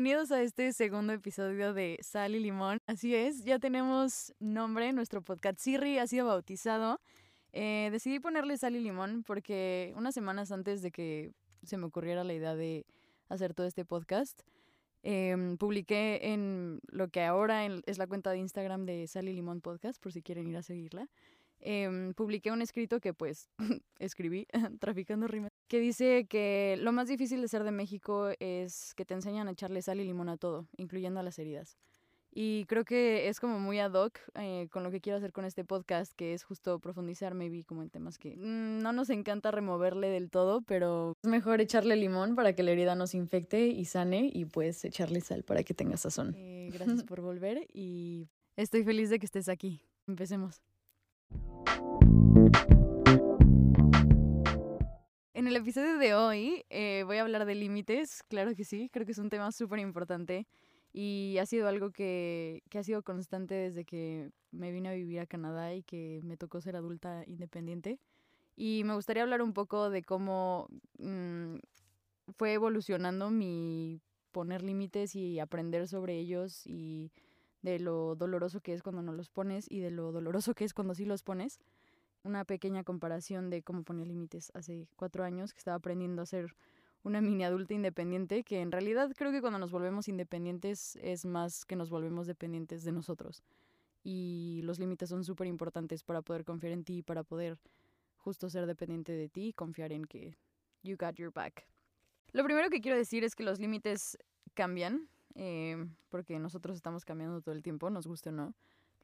Bienvenidos a este segundo episodio de Sal y Limón. Así es, ya tenemos nombre, nuestro podcast Siri ha sido bautizado. Eh, decidí ponerle Sal y Limón porque unas semanas antes de que se me ocurriera la idea de hacer todo este podcast, em, publiqué en lo que ahora es la cuenta de Instagram de Sal y Limón Podcast, por si quieren ir a seguirla. Em, publiqué un escrito que pues escribí, traficando rimas, que dice que lo más difícil de ser de México es que te enseñan a echarle sal y limón a todo, incluyendo a las heridas. Y creo que es como muy ad hoc eh, con lo que quiero hacer con este podcast, que es justo profundizar, maybe, como en temas que mm, no nos encanta removerle del todo, pero es mejor echarle limón para que la herida no se infecte y sane, y pues echarle sal para que tenga sazón. Eh, gracias por volver y estoy feliz de que estés aquí. Empecemos. En el episodio de hoy eh, voy a hablar de límites, claro que sí, creo que es un tema súper importante y ha sido algo que, ha sido constante desde que me vine a vivir a Canadá y que me tocó ser adulta independiente. Y me gustaría hablar un poco de cómo mm, fue evolucionando mi poner límites y aprender sobre ellos y de lo doloroso que es cuando no los pones y de lo doloroso que es cuando sí los pones una pequeña comparación de cómo ponía límites hace cuatro años, que estaba aprendiendo a ser una mini adulta independiente, que en realidad creo que cuando nos volvemos independientes es más que nos volvemos dependientes de nosotros. Y los límites son súper importantes para poder confiar en ti, para poder justo ser dependiente de ti y confiar en que you got your back. Lo primero que quiero decir es que los límites cambian, eh, porque nosotros estamos cambiando todo el tiempo, nos guste o no.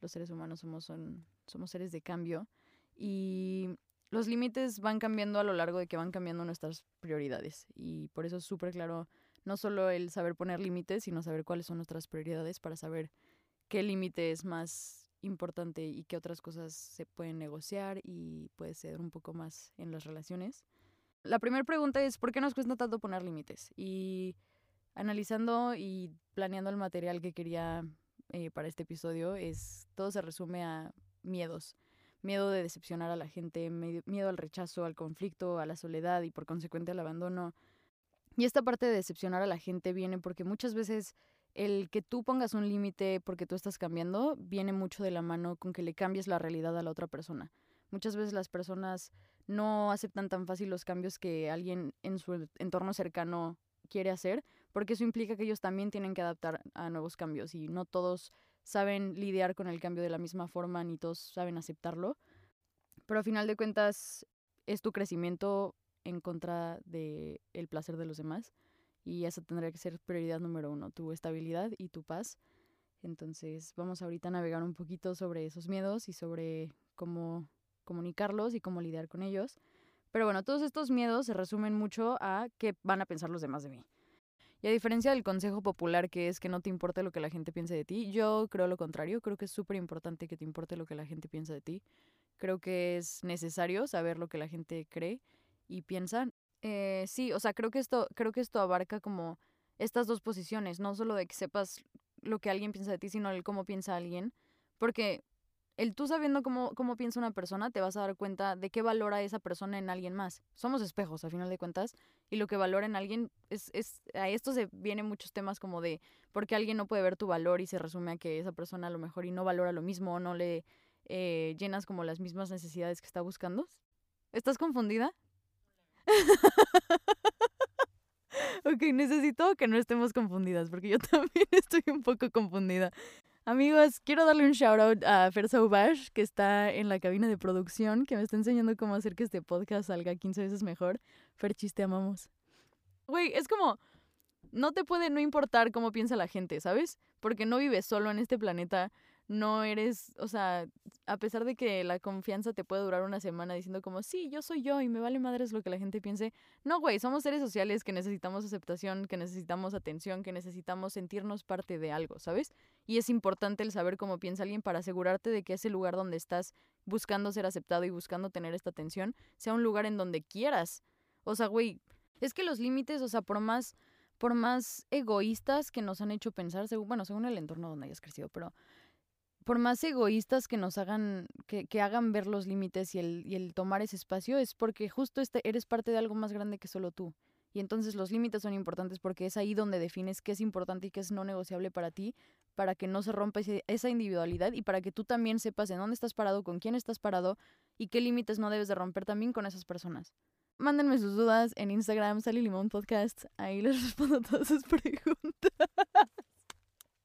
Los seres humanos somos, son, somos seres de cambio y los límites van cambiando a lo largo de que van cambiando nuestras prioridades. Y por eso es súper claro no solo el saber poner límites, sino saber cuáles son nuestras prioridades para saber qué límite es más importante y qué otras cosas se pueden negociar y puede ser un poco más en las relaciones. La primera pregunta es, ¿por qué nos cuesta tanto poner límites? Y analizando y planeando el material que quería eh, para este episodio, es todo se resume a miedos miedo de decepcionar a la gente, miedo al rechazo, al conflicto, a la soledad y por consecuente al abandono. Y esta parte de decepcionar a la gente viene porque muchas veces el que tú pongas un límite porque tú estás cambiando viene mucho de la mano con que le cambies la realidad a la otra persona. Muchas veces las personas no aceptan tan fácil los cambios que alguien en su entorno cercano quiere hacer, porque eso implica que ellos también tienen que adaptar a nuevos cambios y no todos saben lidiar con el cambio de la misma forma ni todos saben aceptarlo. Pero a final de cuentas es tu crecimiento en contra del el placer de los demás y esa tendría que ser prioridad número uno, tu estabilidad y tu paz. Entonces vamos ahorita a navegar un poquito sobre esos miedos y sobre cómo comunicarlos y cómo lidiar con ellos. Pero bueno, todos estos miedos se resumen mucho a qué van a pensar los demás de mí. Y a diferencia del consejo popular que es que no te importe lo que la gente piense de ti, yo creo lo contrario, creo que es súper importante que te importe lo que la gente piensa de ti. Creo que es necesario saber lo que la gente cree y piensa. Eh, sí, o sea, creo que esto, creo que esto abarca como estas dos posiciones, no solo de que sepas lo que alguien piensa de ti, sino el cómo piensa alguien. Porque el tú sabiendo cómo, cómo piensa una persona, te vas a dar cuenta de qué valora esa persona en alguien más. Somos espejos, a final de cuentas, y lo que valora en alguien es, es, a esto se vienen muchos temas como de por qué alguien no puede ver tu valor y se resume a que esa persona a lo mejor y no valora lo mismo, o no le eh, llenas como las mismas necesidades que está buscando. ¿Estás confundida? ok, necesito que no estemos confundidas, porque yo también estoy un poco confundida. Amigos, quiero darle un shout out a Fer Sauvash, que está en la cabina de producción, que me está enseñando cómo hacer que este podcast salga 15 veces mejor. Fer, chiste, amamos. Güey, es como, no te puede no importar cómo piensa la gente, ¿sabes? Porque no vives solo en este planeta no eres, o sea, a pesar de que la confianza te puede durar una semana diciendo como, sí, yo soy yo y me vale madres lo que la gente piense. No, güey, somos seres sociales que necesitamos aceptación, que necesitamos atención, que necesitamos sentirnos parte de algo, ¿sabes? Y es importante el saber cómo piensa alguien para asegurarte de que ese lugar donde estás buscando ser aceptado y buscando tener esta atención sea un lugar en donde quieras. O sea, güey, es que los límites, o sea, por más por más egoístas que nos han hecho pensar, según, bueno, según el entorno donde hayas crecido, pero por más egoístas que nos hagan, que, que hagan ver los límites y el, el tomar ese espacio, es porque justo este, eres parte de algo más grande que solo tú. Y entonces los límites son importantes porque es ahí donde defines qué es importante y qué es no negociable para ti, para que no se rompa esa individualidad y para que tú también sepas en dónde estás parado, con quién estás parado y qué límites no debes de romper también con esas personas. Mándenme sus dudas en Instagram, Sally Limón Podcast. Ahí les respondo todas sus preguntas.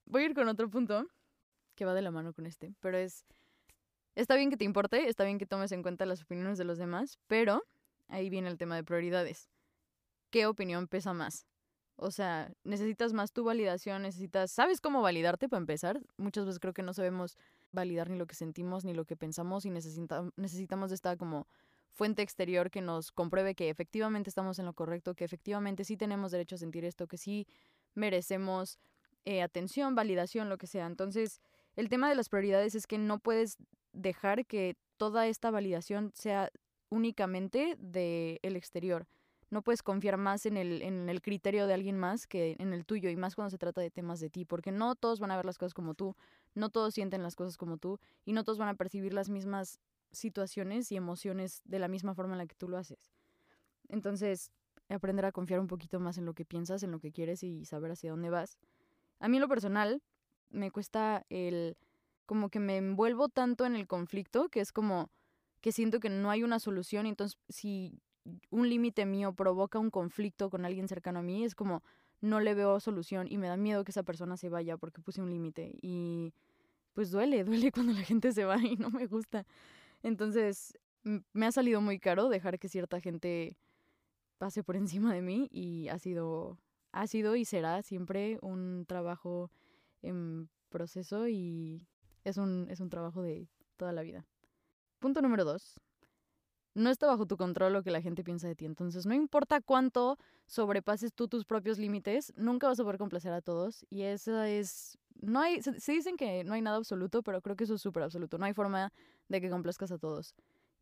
Voy a ir con otro punto que va de la mano con este, pero es Está bien que te importe, está bien que tomes en cuenta las opiniones de los demás, pero ahí viene el tema de prioridades. ¿Qué opinión pesa más? O sea, necesitas más tu validación, necesitas, ¿sabes cómo validarte para empezar? Muchas veces creo que no sabemos validar ni lo que sentimos ni lo que pensamos y necesitamos de esta como fuente exterior que nos compruebe que efectivamente estamos en lo correcto, que efectivamente sí tenemos derecho a sentir esto, que sí merecemos eh, atención, validación, lo que sea. Entonces, el tema de las prioridades es que no puedes dejar que toda esta validación sea únicamente del el exterior. No puedes confiar más en el, en el criterio de alguien más que en el tuyo, y más cuando se trata de temas de ti, porque no todos van a ver las cosas como tú, no todos sienten las cosas como tú, y no todos van a percibir las mismas situaciones y emociones de la misma forma en la que tú lo haces. Entonces, aprender a confiar un poquito más en lo que piensas, en lo que quieres y saber hacia dónde vas. A mí en lo personal me cuesta el como que me envuelvo tanto en el conflicto que es como que siento que no hay una solución y entonces si un límite mío provoca un conflicto con alguien cercano a mí es como no le veo solución y me da miedo que esa persona se vaya porque puse un límite y pues duele, duele cuando la gente se va y no me gusta. Entonces me ha salido muy caro dejar que cierta gente pase por encima de mí y ha sido ha sido y será siempre un trabajo en proceso y es un, es un trabajo de toda la vida. Punto número dos. No está bajo tu control lo que la gente piensa de ti. Entonces, no importa cuánto sobrepases tú tus propios límites, nunca vas a poder complacer a todos. Y esa es. No hay. Se, dicen que no hay nada absoluto, pero creo que eso es súper absoluto. No hay forma de que complazcas a todos.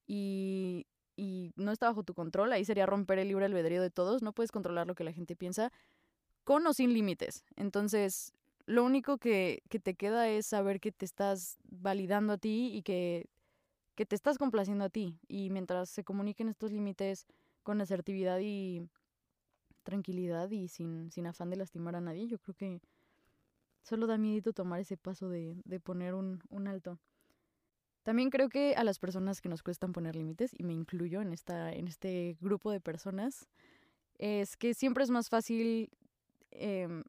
Y, y no está bajo tu control. Ahí sería romper el libre albedrío de todos. No puedes controlar lo que la gente piensa con o sin límites. Entonces, lo único que, que, te queda es saber que te estás validando a ti y que, que te estás complaciendo a ti. Y mientras se comuniquen estos límites con asertividad y tranquilidad y sin, sin afán de lastimar a nadie, yo creo que solo da miedo tomar ese paso de, de poner un, un alto. También creo que a las personas que nos cuestan poner límites, y me incluyo en, esta, en este grupo de personas, es que siempre es más fácil eh,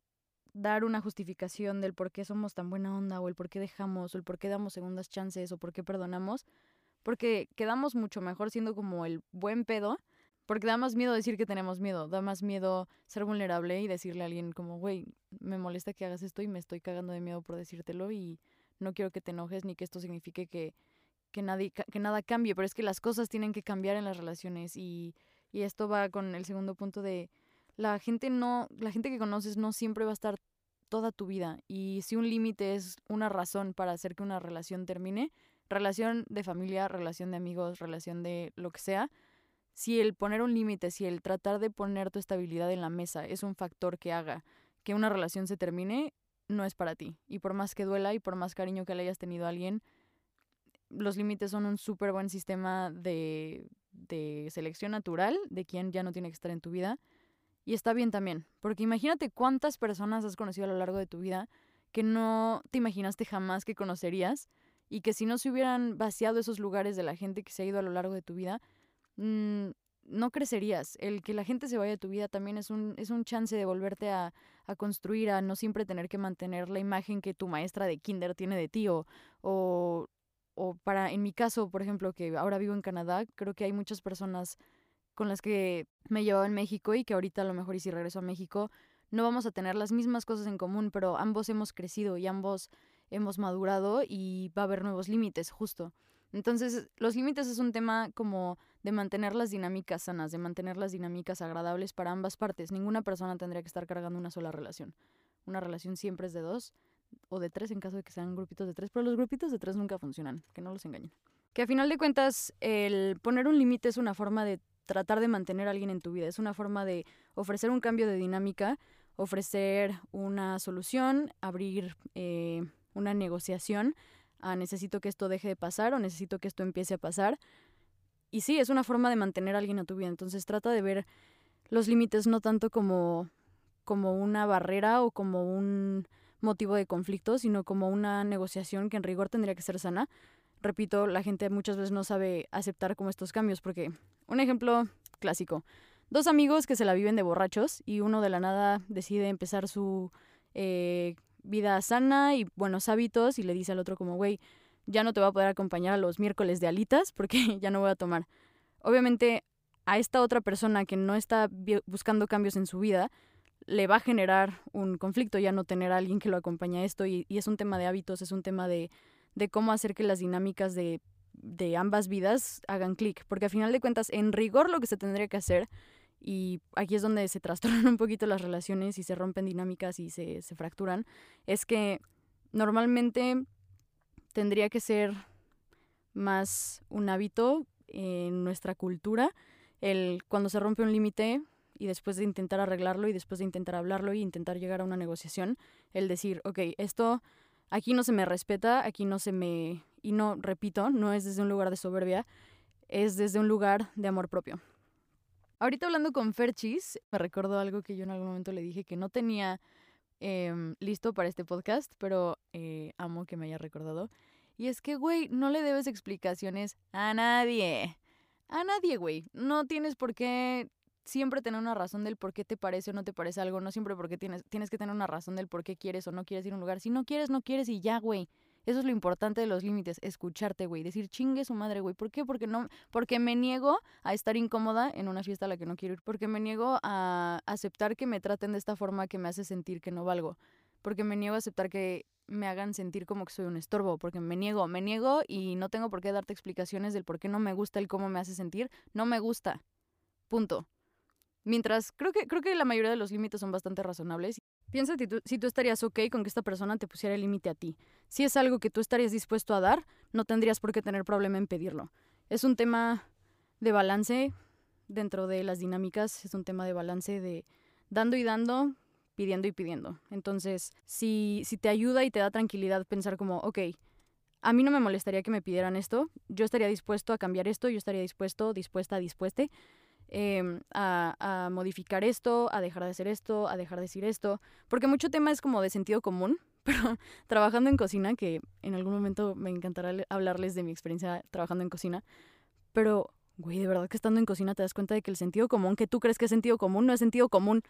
dar una justificación del por qué somos tan buena onda o el por qué dejamos o el por qué damos segundas chances o por qué perdonamos, porque quedamos mucho mejor siendo como el buen pedo, porque da más miedo decir que tenemos miedo, da más miedo ser vulnerable y decirle a alguien como, güey, me molesta que hagas esto y me estoy cagando de miedo por decírtelo y no quiero que te enojes ni que esto signifique que, que, nadie, que nada cambie, pero es que las cosas tienen que cambiar en las relaciones y, y esto va con el segundo punto de la gente no, la gente que conoces no siempre va a estar toda tu vida. Y si un límite es una razón para hacer que una relación termine, relación de familia, relación de amigos, relación de lo que sea, si el poner un límite, si el tratar de poner tu estabilidad en la mesa es un factor que haga que una relación se termine, no es para ti. Y por más que duela y por más cariño que le hayas tenido a alguien, los límites son un súper buen sistema de, de selección natural de quien ya no tiene que estar en tu vida y está bien también, porque imagínate cuántas personas has conocido a lo largo de tu vida que no te imaginaste jamás que conocerías y que si no se hubieran vaciado esos lugares de la gente que se ha ido a lo largo de tu vida, mm, no crecerías. El que la gente se vaya de tu vida también es un, es un chance de volverte a, a, construir, a no siempre tener que mantener la imagen que tu maestra de kinder tiene de ti o, o, o para, en mi caso, por ejemplo, que ahora vivo en Canadá, creo que hay muchas personas con las que me llevaba en México y que ahorita a lo mejor y si regreso a México no vamos a tener las mismas cosas en común, pero ambos hemos crecido y ambos hemos madurado y va a haber nuevos límites, justo. Entonces, los límites es un tema como de mantener las dinámicas sanas, de mantener las dinámicas agradables para ambas partes. Ninguna persona tendría que estar cargando una sola relación. Una relación siempre es de dos o de tres en caso de que sean grupitos de tres, pero los grupitos de tres nunca funcionan, que no los engañen. Que a final de cuentas, el poner un límite es una forma de tratar de mantener a alguien en tu vida. Es una forma de ofrecer un cambio de dinámica, ofrecer una solución, abrir eh, una negociación a necesito que esto deje de pasar o necesito que esto empiece a pasar. Y sí, es una forma de mantener a alguien en tu vida. Entonces trata de ver los límites no tanto como, como una barrera o como un motivo de conflicto, sino como una negociación que en rigor tendría que ser sana. Repito, la gente muchas veces no sabe aceptar como estos cambios, porque un ejemplo clásico, dos amigos que se la viven de borrachos y uno de la nada decide empezar su eh, vida sana y buenos hábitos y le dice al otro como, güey, ya no te voy a poder acompañar a los miércoles de alitas porque ya no voy a tomar. Obviamente a esta otra persona que no está buscando cambios en su vida, le va a generar un conflicto ya no tener a alguien que lo acompañe a esto y, es un tema de hábitos, es un tema de, de cómo hacer que las dinámicas de, de ambas vidas hagan clic, porque al final de cuentas, en rigor lo que se tendría que hacer, y aquí es donde se trastornan un poquito las relaciones y se rompen dinámicas y se, se fracturan, es que normalmente tendría que ser más un hábito en nuestra cultura el cuando se rompe un límite y después de intentar arreglarlo y después de intentar hablarlo y intentar llegar a una negociación, el decir, ok, esto aquí no se me respeta, aquí no se me... Y no, repito, no es desde un lugar de soberbia, es desde un lugar de amor propio. Ahorita hablando con Ferchis, me recordó algo que yo en algún momento le dije que no tenía em, listo para este podcast, pero eh, amo que me haya recordado. Y es que, güey, no le debes explicaciones a nadie a nadie, güey. No tienes por qué siempre tener una razón del por qué te parece o no te parece algo. No siempre porque tienes, tienes que tener una razón del por qué quieres o no quieres ir a un lugar. Si no quieres, no quieres y ya, güey. Eso es lo importante de los límites, escucharte, güey, decir chingue su madre, güey. ¿Por qué? Porque no, porque me niego a estar incómoda en una fiesta a la que no quiero ir, porque me niego a aceptar que me traten de esta forma que me hace sentir que no valgo, porque me niego a aceptar que me hagan sentir como que soy un estorbo, porque me niego, me niego y no tengo por qué darte explicaciones del por qué no me gusta el cómo me hace sentir, no me gusta. Punto. Mientras, creo que, creo que la mayoría de los límites son bastante razonables. Piensa si tú, si tú estarías ok con que esta persona te pusiera el límite a ti. Si es algo que tú estarías dispuesto a dar, no tendrías por qué tener problema en pedirlo. Es un tema de balance dentro de las dinámicas, es un tema de balance de dando y dando, pidiendo y pidiendo. Entonces, si, si te ayuda y te da tranquilidad pensar como, ok, a mí no me molestaría que me pidieran esto, yo estaría dispuesto a cambiar esto, yo estaría dispuesto, dispuesta, dispuesta eh, a, a, modificar esto, a dejar de hacer esto, a dejar de decir esto, porque mucho tema es como de sentido común, pero trabajando en cocina, que en algún momento me encantará hablarles de mi experiencia trabajando en cocina, pero, güey, de verdad que estando en cocina te das cuenta de que el sentido común que tú crees que es sentido común no es sentido común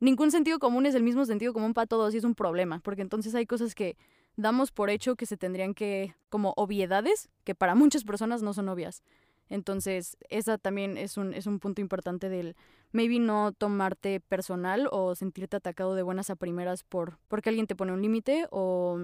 ningún sentido común es el mismo sentido común para todos y es un problema, porque entonces hay cosas que damos por hecho que se tendrían que, como obviedades, que para muchas personas no son obvias. Entonces, esa también es un, es un punto importante del maybe no tomarte personal o sentirte atacado de buenas a primeras por porque alguien te pone un límite o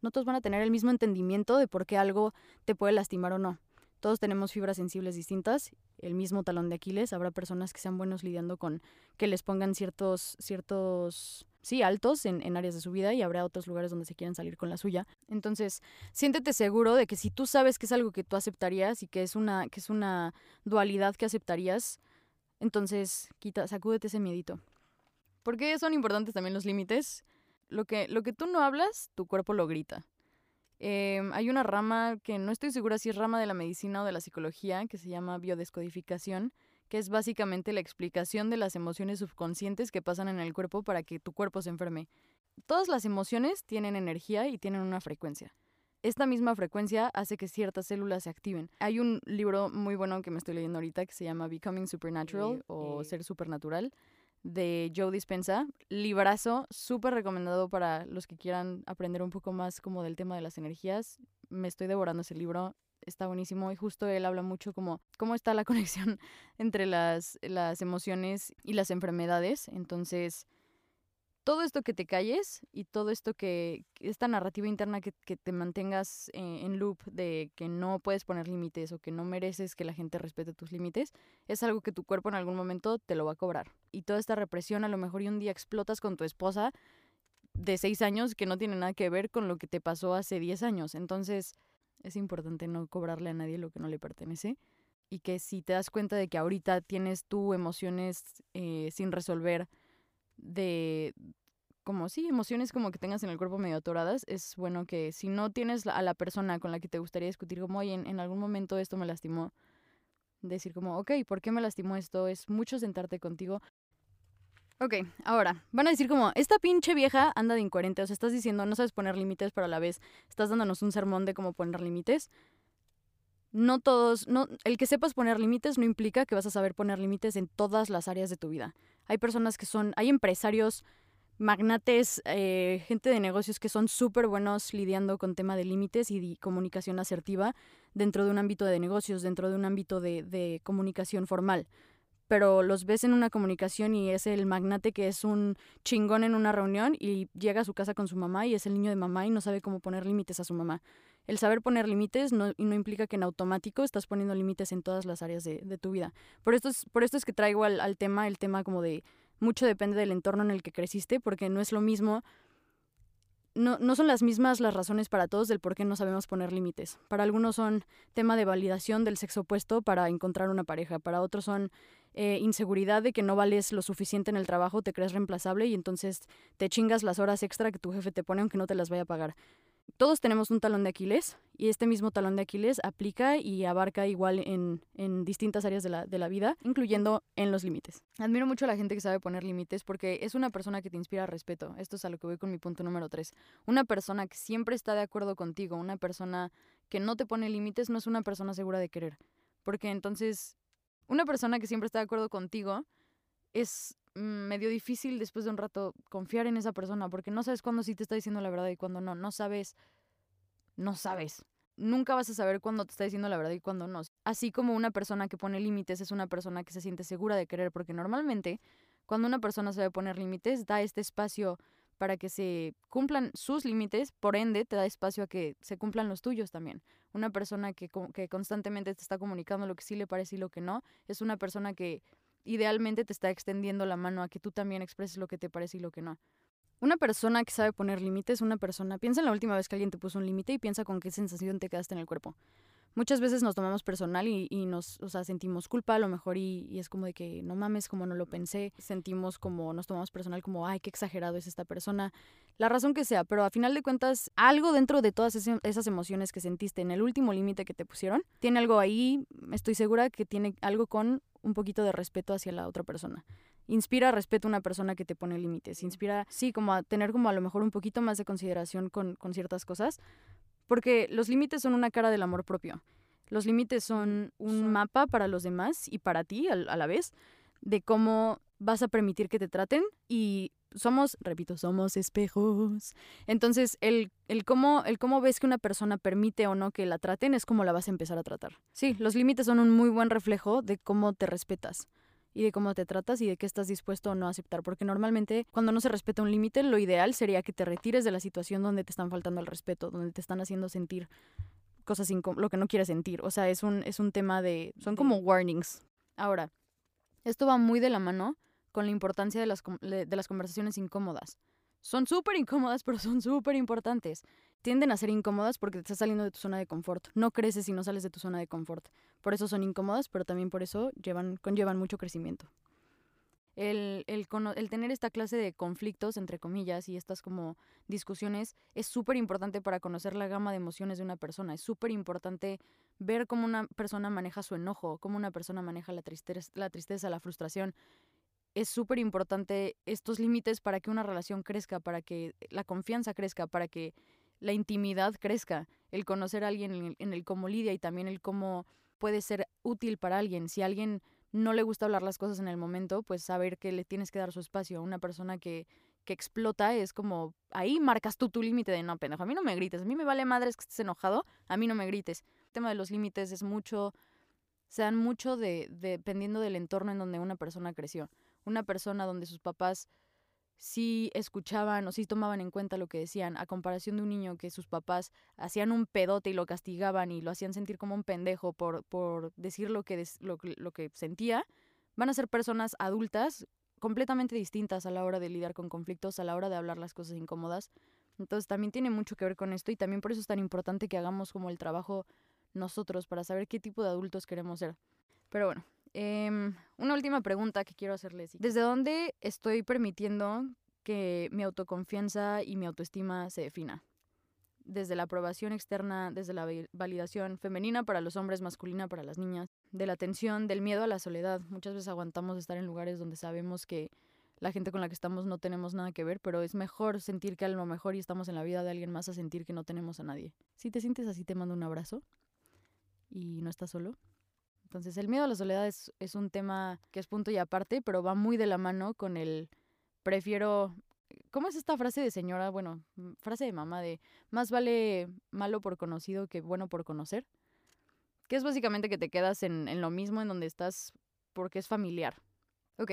no todos van a tener el mismo entendimiento de por qué algo te puede lastimar o no. Todos tenemos fibras sensibles distintas, el mismo talón de Aquiles. Habrá personas que sean buenos lidiando con que les pongan ciertos, ciertos, sí, altos en, áreas de su vida y habrá otros lugares donde se quieran salir con la suya. Entonces, siéntete seguro de que si tú sabes que es algo que tú aceptarías y que es una, que es una dualidad que aceptarías, entonces quita, sacúdete ese miedito. ¿Por qué son importantes también los límites? Lo que, lo que tú no hablas, tu cuerpo lo grita. Eh, hay una rama que no estoy segura si es rama de la medicina o de la psicología, que se llama biodescodificación, que es básicamente la explicación de las emociones subconscientes que pasan en el cuerpo para que tu cuerpo se enferme. Todas las emociones tienen energía y tienen una frecuencia. Esta misma frecuencia hace que ciertas células se activen. Hay un libro muy bueno que me estoy leyendo ahorita que se llama Becoming Supernatural o Ser Supernatural de Joe Dispensa. Librazo, súper recomendado para los que quieran aprender un poco más como del tema de las energías. Me estoy devorando ese libro, está buenísimo y justo él habla mucho como cómo está la conexión entre las, las emociones y las enfermedades. Entonces, todo esto que te calles y todo esto que, esta narrativa interna que, te mantengas eh, en loop de que no puedes poner límites o que no mereces que la gente respete tus límites, es algo que tu cuerpo en algún momento te lo va a cobrar. Y toda esta represión a lo mejor y un día explotas con tu esposa de seis años que no tiene nada que ver con lo que te pasó hace diez años. Entonces es importante no cobrarle a nadie lo que no le pertenece y que si te das cuenta de que ahorita tienes tú emociones eh, sin resolver, de como sí, emociones como que tengas en el cuerpo medio atoradas, es bueno que si no tienes a la persona con la que te gustaría discutir como, oye, en, algún momento esto me lastimó, decir como, ok, ¿por qué me lastimó esto? Es mucho sentarte contigo. Ok, ahora, van a decir como, esta pinche vieja anda de incoherente, o sea, estás diciendo, no sabes poner límites, pero a la vez estás dándonos un sermón de cómo poner límites. No todos, no, el que sepas poner límites no implica que vas a saber poner límites en todas las áreas de tu vida. Hay personas que son, hay empresarios, magnates, eh, gente de negocios que son súper buenos lidiando con tema de límites y de comunicación asertiva dentro de un ámbito de negocios, dentro de un ámbito de, de comunicación formal pero los ves en una comunicación y es el magnate que es un chingón en una reunión y llega a su casa con su mamá y es el niño de mamá y no sabe cómo poner límites a su mamá. El saber poner límites no, no implica que en automático estás poniendo límites en todas las áreas de, de, tu vida. Por esto, es, por esto es que traigo al, tema el tema como de mucho depende del entorno en el que creciste, porque no es lo mismo no, no, son las mismas las razones para todos del por qué no sabemos poner límites. Para algunos son tema de validación del sexo opuesto para encontrar una pareja, para otros son eh, inseguridad de que no vales lo suficiente en el trabajo, te crees reemplazable y entonces te chingas las horas extra que tu jefe te pone aunque no te las vaya a pagar. Todos tenemos un talón de Aquiles y este mismo talón de Aquiles aplica y abarca igual en, en distintas áreas de la, de la, vida, incluyendo en los límites. Admiro mucho a la gente que sabe poner límites porque es una persona que te inspira respeto. Esto es a lo que voy con mi punto número tres. Una persona que siempre está de acuerdo contigo, una persona que no te pone límites, no es una persona segura de querer. Porque entonces, una persona que siempre está de acuerdo contigo es medio difícil después de un rato confiar en esa persona porque no sabes cuándo sí te está diciendo la verdad y cuándo no. No sabes, no sabes. Nunca vas a saber cuándo te está diciendo la verdad y cuándo no. Así como una persona que pone límites es una persona que se siente segura de querer porque normalmente cuando una persona sabe poner límites da este espacio para que se cumplan sus límites, por ende te da espacio a que se cumplan los tuyos también. Una persona que, que constantemente te está comunicando lo que sí le parece y lo que no, es una persona que idealmente te está extendiendo la mano a que tú también expreses lo que te parece y lo que no. Una persona que sabe poner límites, una persona, piensa en la última vez que alguien te puso un límite y piensa con qué sensación te quedaste en el cuerpo. Muchas veces nos tomamos personal y, nos, o sea, sentimos culpa a lo mejor y, y, es como de que no mames, como no lo pensé. Sentimos como, nos tomamos personal como, ay, qué exagerado es esta persona. La razón que sea, pero a final de cuentas, algo dentro de todas esas emociones que sentiste en el último límite que te pusieron, tiene algo ahí, estoy segura que tiene algo con un poquito de respeto hacia la otra persona. Inspira respeto a una persona que te pone límites. Inspira, sí, como a tener como a lo mejor un poquito más de consideración con, con ciertas cosas. Porque los límites son una cara del amor propio. Los límites son un mapa para los demás y para ti a, a la vez de cómo vas a permitir que te traten y somos, repito, somos espejos. Entonces, el, el, cómo, el cómo ves que una persona permite o no que la traten es como la vas a empezar a tratar. Sí, los límites son un muy buen reflejo de cómo te respetas y de cómo te tratas y de qué estás dispuesto o no a aceptar. Porque normalmente cuando no se respeta un límite, lo ideal sería que te retires de la situación donde te están faltando el respeto, donde te están haciendo sentir cosas lo que no quieres sentir. O sea, es un, es un tema de... Son como warnings. Ahora, esto va muy de la mano con la importancia de las, de las conversaciones incómodas. Son súper incómodas, pero son súper importantes. Tienden a ser incómodas porque te estás saliendo de tu zona de confort. No creces si no sales de tu zona de confort. Por eso son incómodas, pero también por eso llevan, conllevan mucho crecimiento. El, el, tener esta clase de conflictos, entre comillas, y estas como discusiones es súper importante para conocer la gama de emociones de una persona. Es súper importante ver cómo una persona maneja su enojo, cómo una persona maneja la tristeza, la, tristeza, la frustración es súper importante estos límites para que una relación crezca, para que la confianza crezca, para que la intimidad crezca, el conocer a alguien en el, cómo lidia y también el cómo puede ser útil para alguien. Si a alguien no le gusta hablar las cosas en el momento, pues saber que le tienes que dar su espacio. A una persona que, que explota es como, ahí marcas tú tu límite de no, pendejo, a mí no me grites, a mí me vale madres que estés enojado, a mí no me grites. El tema de los límites es mucho, se dan mucho de, dependiendo del entorno en donde una persona creció una persona donde sus papás sí escuchaban o sí tomaban en cuenta lo que decían, a comparación de un niño que sus papás hacían un pedote y lo castigaban y lo hacían sentir como un pendejo por, por decir lo que, lo, lo que sentía, van a ser personas adultas completamente distintas a la hora de lidiar con conflictos, a la hora de hablar las cosas incómodas. Entonces también tiene mucho que ver con esto y también por eso es tan importante que hagamos como el trabajo nosotros para saber qué tipo de adultos queremos ser. Pero bueno, Eh, una última pregunta que quiero hacerles. ¿Desde dónde estoy permitiendo que mi autoconfianza y mi autoestima se defina? Desde la aprobación externa, desde la validación femenina para los hombres, masculina para las niñas, de la tensión, del miedo a la soledad. Muchas veces aguantamos estar en lugares donde sabemos que la gente con la que estamos no tenemos nada que ver, pero es mejor sentir que a lo mejor y estamos en la vida de alguien más a sentir que no tenemos a nadie. Si te sientes así, te mando un abrazo y no estás solo. Entonces, el miedo a la soledad es, es un tema que es punto y aparte, pero va muy de la mano con el prefiero ¿Cómo es esta frase de señora? Bueno, frase de mamá de más vale malo por conocido que bueno por conocer. Que es básicamente que te quedas en, en lo mismo en donde estás porque es familiar. Ok,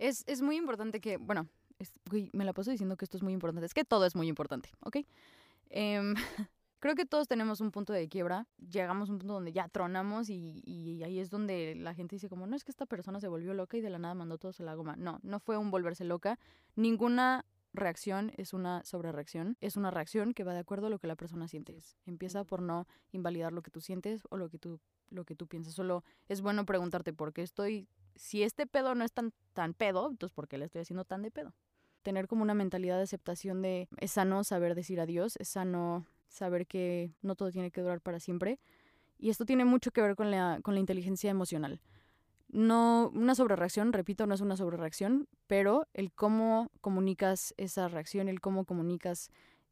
es, es muy importante que, bueno, me la paso diciendo que esto es muy importante. Es que todo es muy importante, ¿ok? Em, creo que todos tenemos un punto de quiebra. Llegamos a un punto donde ya tronamos y, y, ahí es donde la gente dice como, no es que esta persona se volvió loca y de la nada mandó todo a la goma. No, no fue un volverse loca. Ninguna reacción es una sobrereacción, es una reacción que va de acuerdo a lo que la persona siente. Empieza por no invalidar lo que tú sientes o lo que tú, lo que tú piensas. Solo es bueno preguntarte por qué estoy, si este pedo no es tan, tan pedo, entonces ¿por qué le estoy haciendo tan de pedo? Tener como una mentalidad de aceptación de es sano saber decir adiós, es sano saber que no todo tiene que durar para siempre. Y esto tiene mucho que ver con la, con la inteligencia emocional no una sobrereacción, repito, no es una sobrereacción, pero el cómo comunicas esa reacción, el cómo comunicas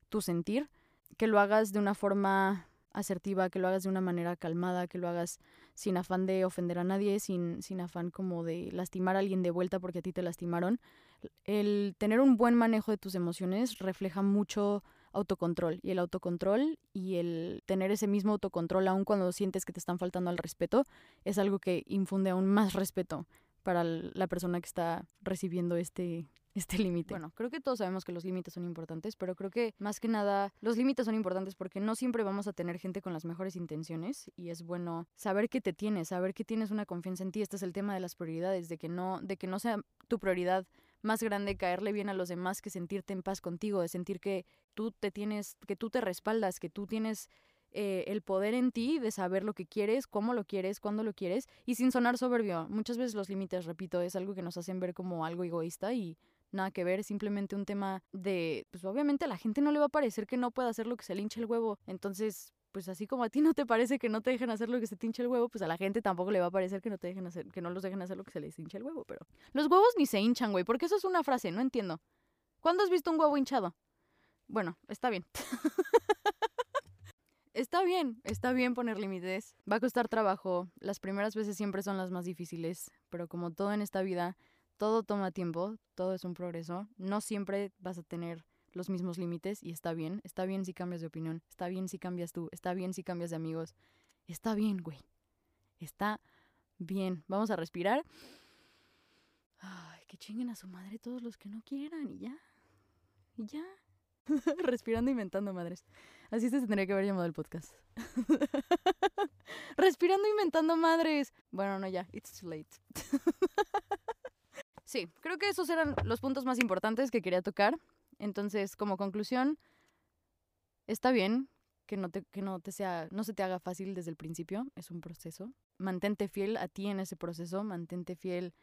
tu sentir, que lo hagas de una forma asertiva, que lo hagas de una manera calmada, que lo hagas sin afán de ofender a nadie, sin, sin afán como de lastimar a alguien de vuelta porque a ti te lastimaron. El tener un buen manejo de tus emociones refleja mucho autocontrol. Y el autocontrol y el tener ese mismo autocontrol aun cuando sientes que te están faltando al respeto es algo que infunde aún más respeto para la persona que está recibiendo este este límite. Bueno, creo que todos sabemos que los límites son importantes, pero creo que más que nada los límites son importantes porque no siempre vamos a tener gente con las mejores intenciones y es bueno saber que te tienes, saber que tienes una confianza en ti. Este es el tema de las prioridades, de que no de que no sea tu prioridad más grande caerle bien a los demás que sentirte en paz contigo, de sentir que tú te tienes, que tú te respaldas, que tú tienes eh, el poder en ti de saber lo que quieres, cómo lo quieres, cuándo lo quieres, y sin sonar soberbio. Muchas veces los límites, repito, es algo que nos hacen ver como algo egoísta y nada que ver, simplemente un tema de, pues obviamente a la gente no le va a parecer que no pueda hacer lo que se le hinche el huevo. Entonces, pues así como a ti no te parece que no te dejen hacer lo que se te hincha el huevo, pues a la gente tampoco le va a parecer que no te dejen hacer, que no los dejen hacer lo que se les hincha el huevo, pero los huevos ni se hinchan, güey, porque eso es una frase, no entiendo. ¿Cuándo has visto un huevo hinchado? Bueno, está bien. está bien, está bien poner límites. Va a costar trabajo. Las primeras veces siempre son las más difíciles, pero como todo en esta vida, todo toma tiempo, todo es un progreso. No siempre vas a tener los mismos límites y está bien. Está bien si cambias de opinión. Está bien si cambias tú. Está bien si cambias de amigos. Está bien, güey. Está bien. Vamos a respirar. Ay, que chinguen a su madre todos los que no quieran y ya. Y ya. Respirando y inventando madres. Así se tendría que haber llamado el podcast. Respirando y inventando madres. Bueno, no, ya. It's too late. sí, creo que esos eran los puntos más importantes que quería tocar. Entonces, como conclusión, está bien que no te, que no te sea, no se te haga fácil desde el principio, es un proceso. Mantente fiel a ti en ese proceso, mantente fiel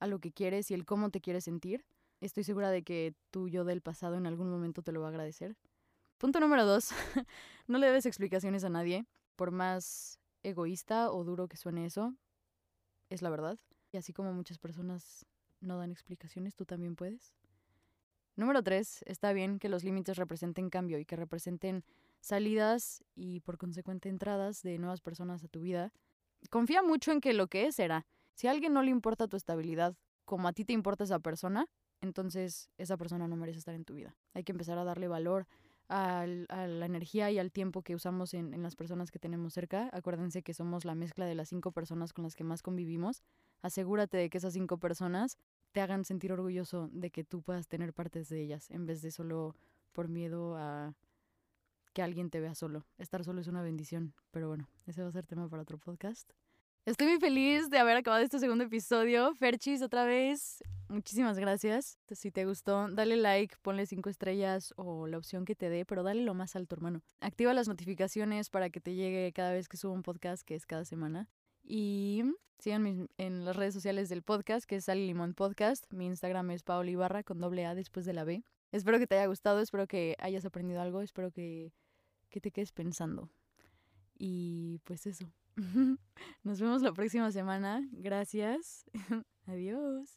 a lo que quieres y el cómo te quieres sentir. Estoy segura de que tu yo del pasado en algún momento te lo va a agradecer. Punto número dos, no le debes explicaciones a nadie, por más egoísta o duro que suene eso, es la verdad. Y así como muchas personas no dan explicaciones, tú también puedes. Número tres, está bien que los límites representen cambio y que representen salidas y por consecuente entradas de nuevas personas a tu vida. Confía mucho en que lo que es será. Si a alguien no le importa tu estabilidad como a ti te importa esa persona, entonces esa persona no merece estar en tu vida. Hay que empezar a darle valor a la energía y al tiempo que usamos en, en, las personas que tenemos cerca. Acuérdense que somos la mezcla de las cinco personas con las que más convivimos. Asegúrate de que esas cinco personas te hagan sentir orgulloso de que tú puedas tener partes de ellas, en vez de solo por miedo a que alguien te vea solo. Estar solo es una bendición, pero bueno, ese va a ser tema para otro podcast. Estoy muy feliz de haber acabado este segundo episodio. Ferchis, otra vez, muchísimas gracias. Si te gustó, dale like, ponle cinco estrellas o la opción que te dé, pero dale lo más alto, hermano. Activa las notificaciones para que te llegue cada vez que subo un podcast, que es cada semana. Y en las redes sociales del podcast, que es Sally Limón Podcast. Mi Instagram es Paola Ibarra con doble A después de la B. Espero que te haya gustado, espero que hayas aprendido algo, espero que, que te quedes pensando. Y pues eso. Nos vemos la próxima semana. Gracias. Adiós.